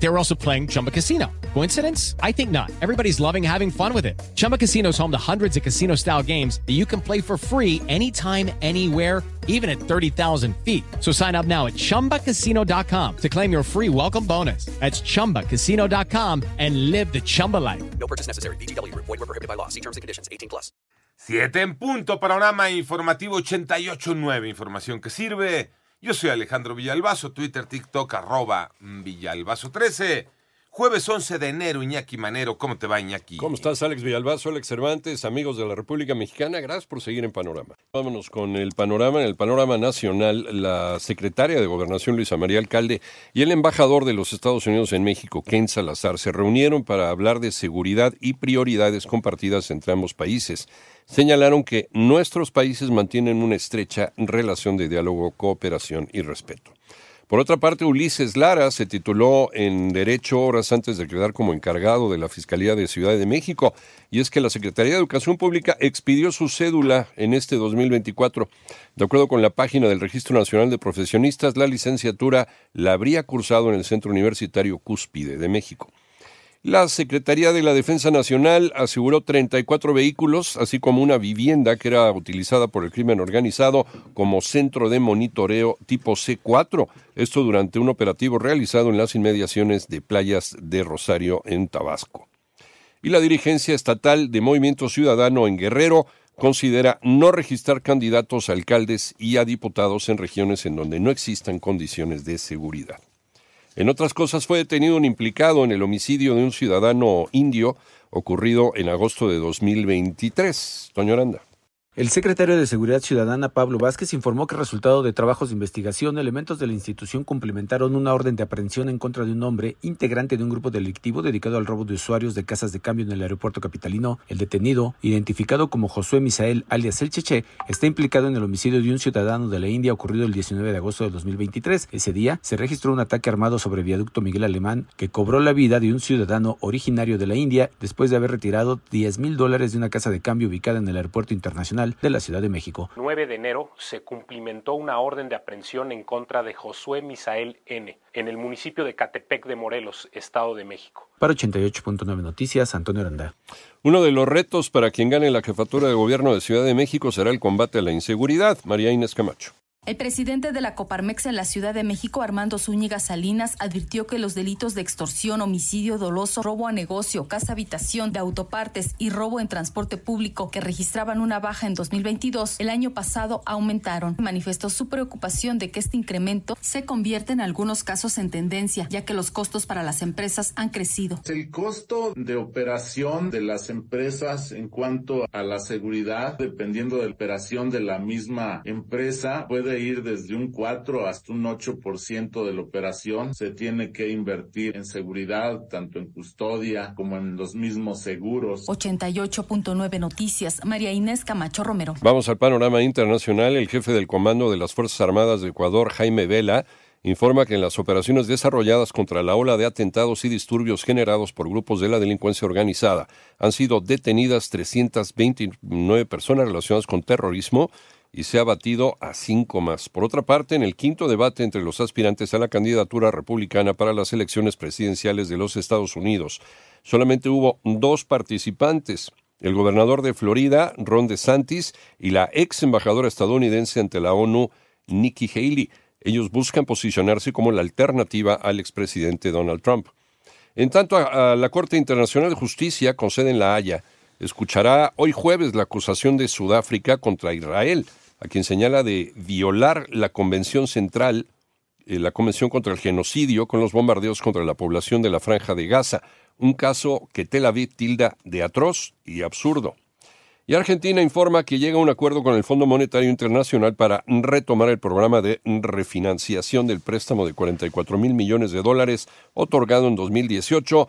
They were also playing Chumba Casino. Coincidence? I think not. Everybody's loving having fun with it. Chumba Casino is home to hundreds of casino style games that you can play for free anytime, anywhere, even at 30,000 feet. So sign up now at chumbacasino.com to claim your free welcome bonus. That's chumbacasino.com and live the Chumba life. No purchase necessary. BGW. Void were prohibited by law. See terms and conditions. 18 plus. 7 en punto, panorama informativo 88.9, información que sirve. Yo soy Alejandro Villalbazo, Twitter, TikTok, arroba Villalbazo13. Jueves 11 de enero, Iñaki Manero. ¿Cómo te va, Iñaki? ¿Cómo estás, Alex Villalbazo, Alex Cervantes, amigos de la República Mexicana? Gracias por seguir en Panorama. Vámonos con el panorama. En el panorama nacional, la secretaria de Gobernación, Luisa María Alcalde, y el embajador de los Estados Unidos en México, Ken Salazar, se reunieron para hablar de seguridad y prioridades compartidas entre ambos países. Señalaron que nuestros países mantienen una estrecha relación de diálogo, cooperación y respeto. Por otra parte, Ulises Lara se tituló en Derecho horas antes de quedar como encargado de la Fiscalía de Ciudad de México, y es que la Secretaría de Educación Pública expidió su cédula en este 2024. De acuerdo con la página del Registro Nacional de Profesionistas, la licenciatura la habría cursado en el Centro Universitario Cúspide de México. La Secretaría de la Defensa Nacional aseguró 34 vehículos, así como una vivienda que era utilizada por el crimen organizado como centro de monitoreo tipo C4, esto durante un operativo realizado en las inmediaciones de playas de Rosario en Tabasco. Y la dirigencia estatal de Movimiento Ciudadano en Guerrero considera no registrar candidatos a alcaldes y a diputados en regiones en donde no existan condiciones de seguridad. En otras cosas, fue detenido un implicado en el homicidio de un ciudadano indio ocurrido en agosto de 2023. Doña Aranda. El secretario de Seguridad Ciudadana, Pablo Vázquez, informó que resultado de trabajos de investigación, elementos de la institución cumplimentaron una orden de aprehensión en contra de un hombre integrante de un grupo delictivo dedicado al robo de usuarios de casas de cambio en el aeropuerto capitalino. El detenido, identificado como Josué Misael alias El Cheche, está implicado en el homicidio de un ciudadano de la India ocurrido el 19 de agosto de 2023. Ese día se registró un ataque armado sobre viaducto Miguel Alemán que cobró la vida de un ciudadano originario de la India después de haber retirado 10 mil dólares de una casa de cambio ubicada en el aeropuerto internacional de la Ciudad de México. 9 de enero se cumplimentó una orden de aprehensión en contra de Josué Misael N. en el municipio de Catepec de Morelos, Estado de México. Para 88.9 Noticias, Antonio Aranda. Uno de los retos para quien gane la jefatura de gobierno de Ciudad de México será el combate a la inseguridad. María Inés Camacho. El presidente de la Coparmex en la Ciudad de México, Armando Zúñiga Salinas, advirtió que los delitos de extorsión, homicidio doloso, robo a negocio, casa habitación de autopartes y robo en transporte público que registraban una baja en 2022, el año pasado aumentaron. Manifestó su preocupación de que este incremento se convierte en algunos casos en tendencia, ya que los costos para las empresas han crecido. El costo de operación de las empresas en cuanto a la seguridad, dependiendo de la operación de la misma empresa, puede ir desde un 4 hasta un 8% de la operación. Se tiene que invertir en seguridad, tanto en custodia como en los mismos seguros. 88.9 Noticias, María Inés Camacho Romero. Vamos al panorama internacional. El jefe del Comando de las Fuerzas Armadas de Ecuador, Jaime Vela, informa que en las operaciones desarrolladas contra la ola de atentados y disturbios generados por grupos de la delincuencia organizada han sido detenidas 329 personas relacionadas con terrorismo y se ha batido a cinco más. Por otra parte, en el quinto debate entre los aspirantes a la candidatura republicana para las elecciones presidenciales de los Estados Unidos, solamente hubo dos participantes, el gobernador de Florida, Ron DeSantis, y la ex embajadora estadounidense ante la ONU, Nikki Haley. Ellos buscan posicionarse como la alternativa al expresidente Donald Trump. En tanto, a, la Corte Internacional de Justicia, con sede en La Haya, escuchará hoy jueves la acusación de Sudáfrica contra Israel, a quien señala de violar la Convención Central, eh, la Convención contra el Genocidio, con los bombardeos contra la población de la Franja de Gaza, un caso que Tel Aviv tilda de atroz y absurdo. Y Argentina informa que llega a un acuerdo con el Fondo Monetario Internacional para retomar el programa de refinanciación del préstamo de 44 mil millones de dólares otorgado en 2018